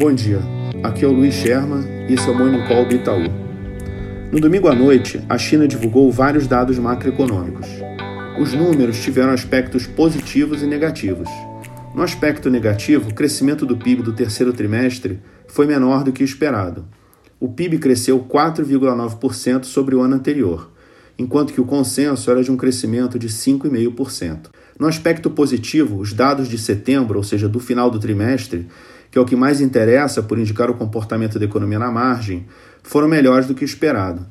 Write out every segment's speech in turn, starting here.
Bom dia, aqui é o Luiz Sherman e esse é o Morning Call do Itaú. No domingo à noite, a China divulgou vários dados macroeconômicos. Os números tiveram aspectos positivos e negativos. No aspecto negativo, o crescimento do PIB do terceiro trimestre foi menor do que esperado. O PIB cresceu 4,9% sobre o ano anterior, enquanto que o consenso era de um crescimento de 5,5%. No aspecto positivo, os dados de setembro, ou seja, do final do trimestre, que é o que mais interessa por indicar o comportamento da economia na margem, foram melhores do que esperado.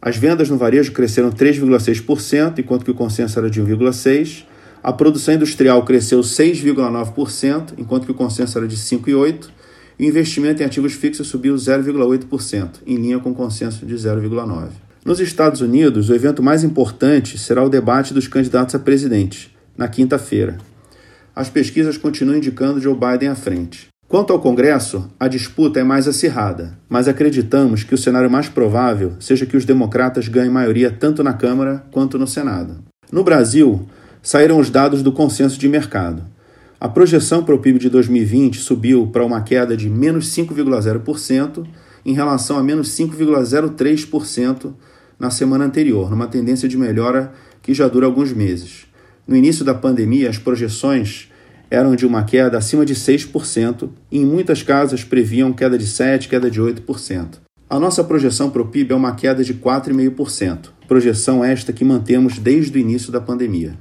As vendas no varejo cresceram 3,6%, enquanto que o consenso era de 1,6%. A produção industrial cresceu 6,9%, enquanto que o consenso era de 5,8%. E o investimento em ativos fixos subiu 0,8%, em linha com o consenso de 0,9%. Nos Estados Unidos, o evento mais importante será o debate dos candidatos a presidente, na quinta-feira. As pesquisas continuam indicando Joe Biden à frente. Quanto ao Congresso, a disputa é mais acirrada, mas acreditamos que o cenário mais provável seja que os democratas ganhem maioria tanto na Câmara quanto no Senado. No Brasil, saíram os dados do consenso de mercado. A projeção para o PIB de 2020 subiu para uma queda de menos 5,0% em relação a menos 5,03% na semana anterior, numa tendência de melhora que já dura alguns meses. No início da pandemia, as projeções eram de uma queda acima de 6% e em muitas casas previam queda de 7%, queda de 8%. A nossa projeção para o PIB é uma queda de 4,5%, projeção esta que mantemos desde o início da pandemia.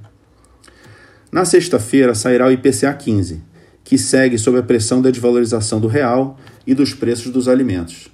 Na sexta-feira sairá o IPCA 15, que segue sob a pressão da desvalorização do real e dos preços dos alimentos.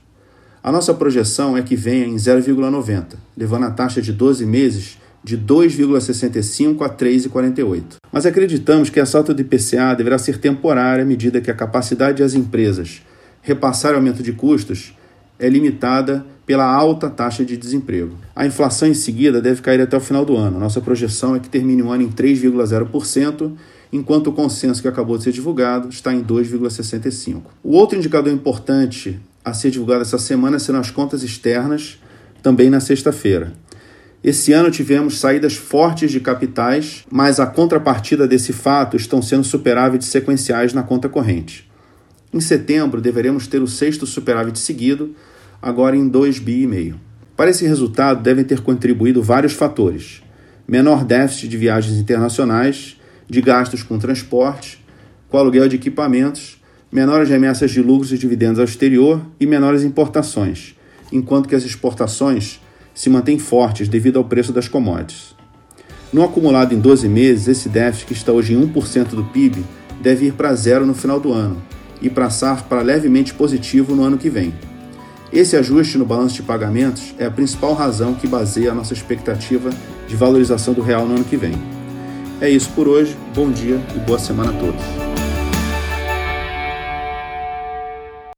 A nossa projeção é que venha em 0,90, levando a taxa de 12 meses de 2,65 a 3,48. Mas acreditamos que essa alta do IPCA deverá ser temporária à medida que a capacidade das empresas repassar o aumento de custos é limitada pela alta taxa de desemprego. A inflação em seguida deve cair até o final do ano. Nossa projeção é que termine o ano em 3,0%, enquanto o consenso que acabou de ser divulgado está em 2,65%. O outro indicador importante a ser divulgado essa semana serão as contas externas, também na sexta-feira. Esse ano tivemos saídas fortes de capitais, mas a contrapartida desse fato estão sendo superávites sequenciais na conta corrente. Em setembro, deveremos ter o sexto superávit seguido, agora em 2,5 bi. Para esse resultado, devem ter contribuído vários fatores: menor déficit de viagens internacionais, de gastos com transporte, com aluguel de equipamentos, menores remessas de lucros e dividendos ao exterior e menores importações, enquanto que as exportações se mantêm fortes devido ao preço das commodities. No acumulado em 12 meses, esse déficit, que está hoje em 1% do PIB, deve ir para zero no final do ano e passar para levemente positivo no ano que vem. Esse ajuste no balanço de pagamentos é a principal razão que baseia a nossa expectativa de valorização do real no ano que vem. É isso por hoje, bom dia e boa semana a todos.